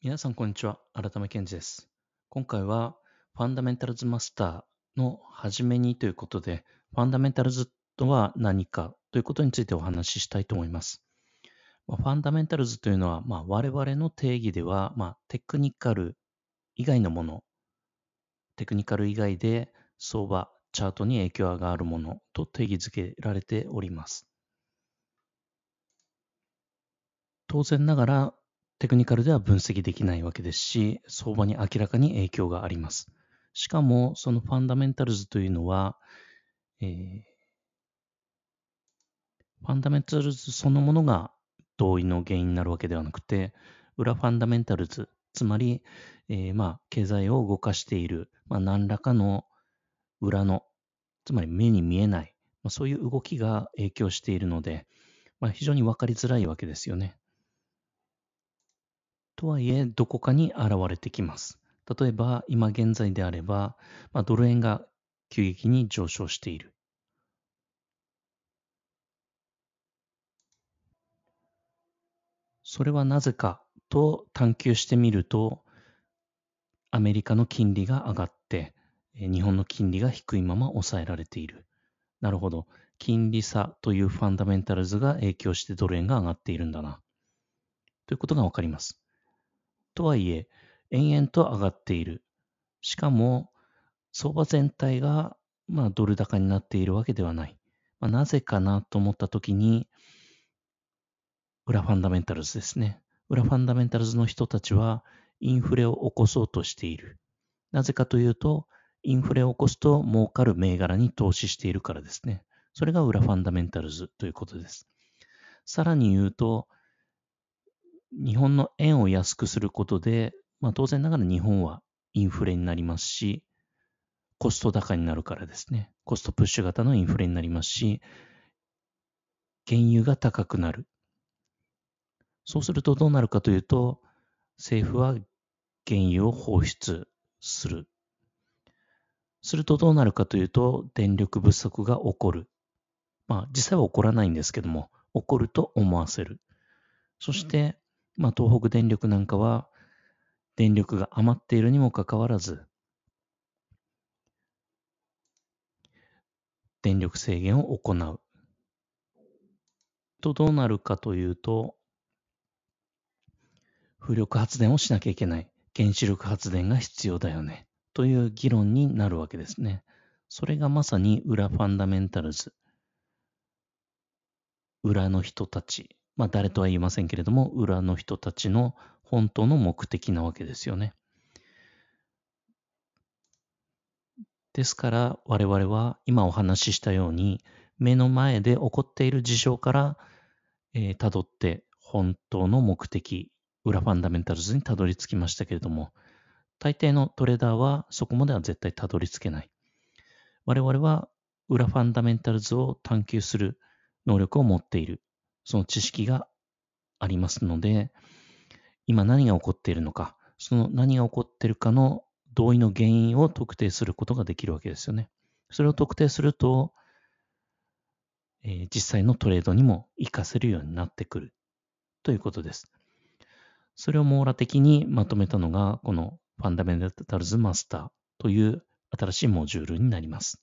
皆さん、こんにちは。改め健二です。今回は、ファンダメンタルズマスターの初めにということで、ファンダメンタルズとは何かということについてお話ししたいと思います。まあ、ファンダメンタルズというのは、まあ、我々の定義では、まあ、テクニカル以外のもの、テクニカル以外で相場、チャートに影響があるものと定義づけられております。当然ながら、テクニカルでは分析できないわけですし、相場に明らかに影響があります。しかも、そのファンダメンタルズというのは、えー、ファンダメンタルズそのものが同意の原因になるわけではなくて、裏ファンダメンタルズ、つまり、えー、まあ、経済を動かしている、まあ、何らかの裏の、つまり目に見えない、まあ、そういう動きが影響しているので、まあ、非常に分かりづらいわけですよね。とはいえ、どこかに現れてきます。例えば、今現在であれば、まあ、ドル円が急激に上昇している。それはなぜかと探求してみると、アメリカの金利が上がって、日本の金利が低いまま抑えられている。なるほど。金利差というファンダメンタルズが影響してドル円が上がっているんだな。ということがわかります。とはいえ、延々と上がっている。しかも、相場全体が、まあ、ドル高になっているわけではない。まあ、なぜかなと思ったときに、裏ファンダメンタルズですね。裏ファンダメンタルズの人たちは、インフレを起こそうとしている。なぜかというと、インフレを起こすと儲かる銘柄に投資しているからですね。それが裏ファンダメンタルズということです。さらに言うと、日本の円を安くすることで、まあ、当然ながら日本はインフレになりますし、コスト高になるからですね。コストプッシュ型のインフレになりますし、原油が高くなる。そうするとどうなるかというと、政府は原油を放出する。するとどうなるかというと、電力不足が起こる。まあ、実際は起こらないんですけども、起こると思わせる。そして、まあ、東北電力なんかは、電力が余っているにもかかわらず、電力制限を行う。と、どうなるかというと、風力発電をしなきゃいけない。原子力発電が必要だよね。という議論になるわけですね。それがまさに裏ファンダメンタルズ。裏の人たちまあ誰とは言いませんけれども、裏の人たちの本当の目的なわけですよね。ですから我々は今お話ししたように目の前で起こっている事象から、えー、辿って本当の目的、裏ファンダメンタルズにたどり着きましたけれども、大抵のトレーダーはそこまでは絶対たどり着けない。我々は裏ファンダメンタルズを探求する能力を持っている。その知識がありますので、今何が起こっているのか、その何が起こっているかの同意の原因を特定することができるわけですよね。それを特定すると、えー、実際のトレードにも活かせるようになってくるということです。それを網羅的にまとめたのが、このファンダメンタルズマスターという新しいモジュールになります。